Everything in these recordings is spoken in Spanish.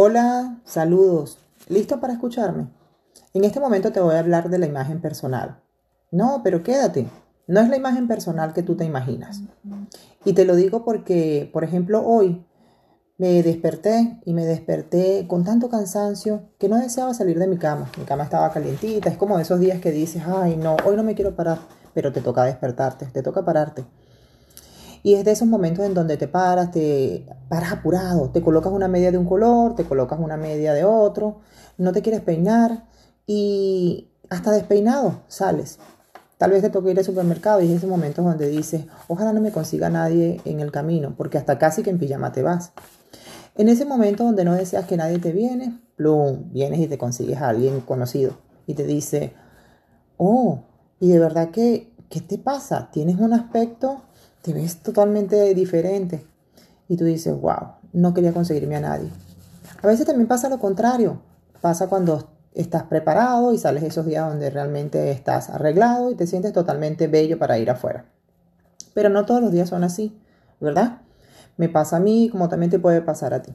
Hola, saludos. ¿Listo para escucharme? En este momento te voy a hablar de la imagen personal. No, pero quédate. No es la imagen personal que tú te imaginas. Y te lo digo porque, por ejemplo, hoy me desperté y me desperté con tanto cansancio que no deseaba salir de mi cama. Mi cama estaba calientita. Es como esos días que dices, ay, no, hoy no me quiero parar. Pero te toca despertarte, te toca pararte. Y es de esos momentos en donde te paras, te paras apurado, te colocas una media de un color, te colocas una media de otro, no te quieres peinar y hasta despeinado sales. Tal vez te toque ir al supermercado y es ese momento donde dices, ojalá no me consiga nadie en el camino, porque hasta casi que en pijama te vas. En ese momento donde no deseas que nadie te viene, plum, vienes y te consigues a alguien conocido y te dice, oh, y de verdad que, ¿qué te pasa? Tienes un aspecto te ves totalmente diferente. Y tú dices, wow, no quería conseguirme a nadie. A veces también pasa lo contrario. Pasa cuando estás preparado y sales esos días donde realmente estás arreglado y te sientes totalmente bello para ir afuera. Pero no todos los días son así, ¿verdad? Me pasa a mí como también te puede pasar a ti.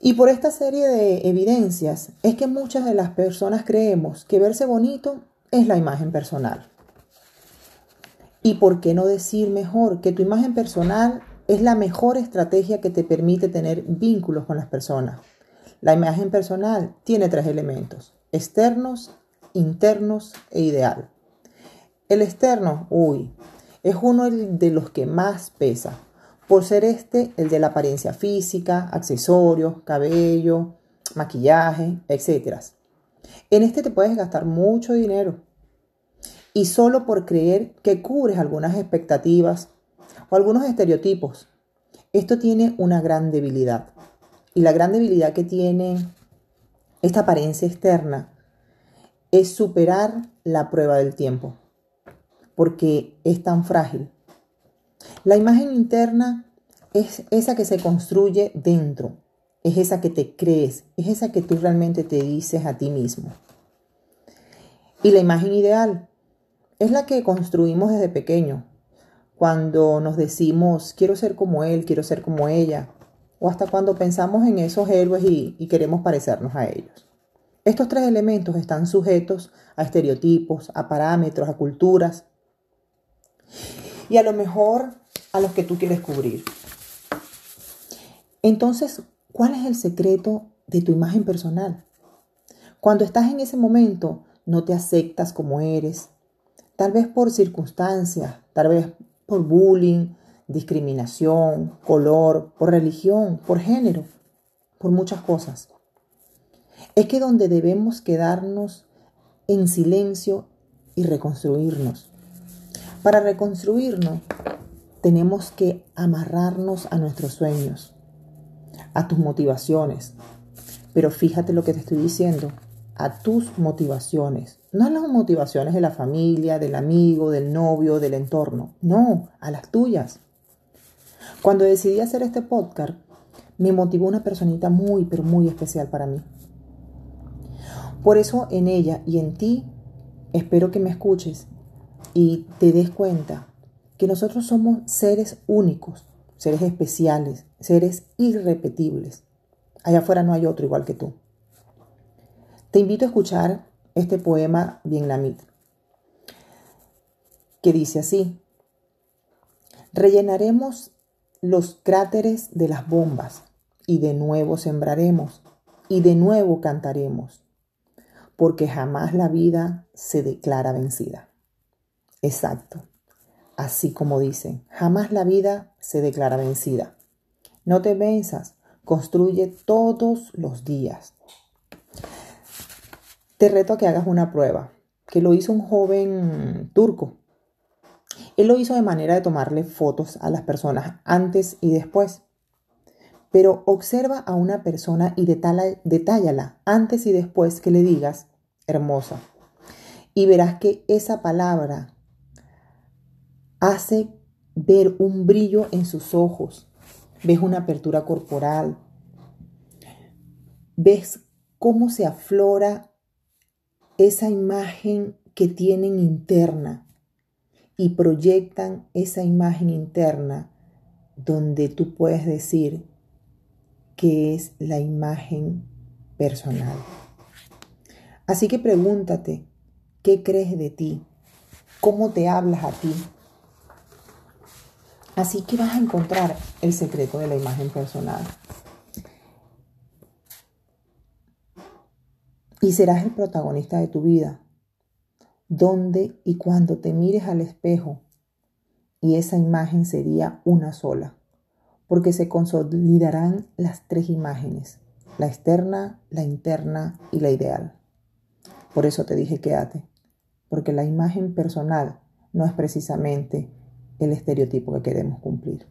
Y por esta serie de evidencias es que muchas de las personas creemos que verse bonito es la imagen personal. Y por qué no decir mejor que tu imagen personal es la mejor estrategia que te permite tener vínculos con las personas. La imagen personal tiene tres elementos, externos, internos e ideal. El externo, uy, es uno de los que más pesa, por ser este el de la apariencia física, accesorios, cabello, maquillaje, etc. En este te puedes gastar mucho dinero, y solo por creer que cubres algunas expectativas o algunos estereotipos. Esto tiene una gran debilidad. Y la gran debilidad que tiene esta apariencia externa es superar la prueba del tiempo, porque es tan frágil. La imagen interna es esa que se construye dentro, es esa que te crees, es esa que tú realmente te dices a ti mismo. Y la imagen ideal es la que construimos desde pequeño, cuando nos decimos quiero ser como él, quiero ser como ella, o hasta cuando pensamos en esos héroes y, y queremos parecernos a ellos. Estos tres elementos están sujetos a estereotipos, a parámetros, a culturas y a lo mejor a los que tú quieres cubrir. Entonces, ¿cuál es el secreto de tu imagen personal? Cuando estás en ese momento, no te aceptas como eres, tal vez por circunstancias, tal vez por bullying, discriminación, color, por religión, por género, por muchas cosas. Es que donde debemos quedarnos en silencio y reconstruirnos. Para reconstruirnos tenemos que amarrarnos a nuestros sueños, a tus motivaciones. Pero fíjate lo que te estoy diciendo, a tus motivaciones, no a las motivaciones de la familia, del amigo, del novio, del entorno, no, a las tuyas. Cuando decidí hacer este podcast, me motivó una personita muy, pero muy especial para mí. Por eso en ella y en ti espero que me escuches y te des cuenta que nosotros somos seres únicos, seres especiales, seres irrepetibles. Allá afuera no hay otro igual que tú. Te invito a escuchar este poema vietnamita, que dice así, rellenaremos los cráteres de las bombas y de nuevo sembraremos y de nuevo cantaremos, porque jamás la vida se declara vencida. Exacto, así como dicen, jamás la vida se declara vencida. No te venzas, construye todos los días te reto a que hagas una prueba, que lo hizo un joven turco. Él lo hizo de manera de tomarle fotos a las personas antes y después. Pero observa a una persona y detállala antes y después que le digas hermosa. Y verás que esa palabra hace ver un brillo en sus ojos. Ves una apertura corporal. Ves cómo se aflora esa imagen que tienen interna y proyectan esa imagen interna donde tú puedes decir, qué es la imagen personal. Así que pregúntate, ¿qué crees de ti? ¿Cómo te hablas a ti? Así que vas a encontrar el secreto de la imagen personal. Y serás el protagonista de tu vida. Donde y cuando te mires al espejo, y esa imagen sería una sola, porque se consolidarán las tres imágenes, la externa, la interna y la ideal. Por eso te dije quédate, porque la imagen personal no es precisamente el estereotipo que queremos cumplir.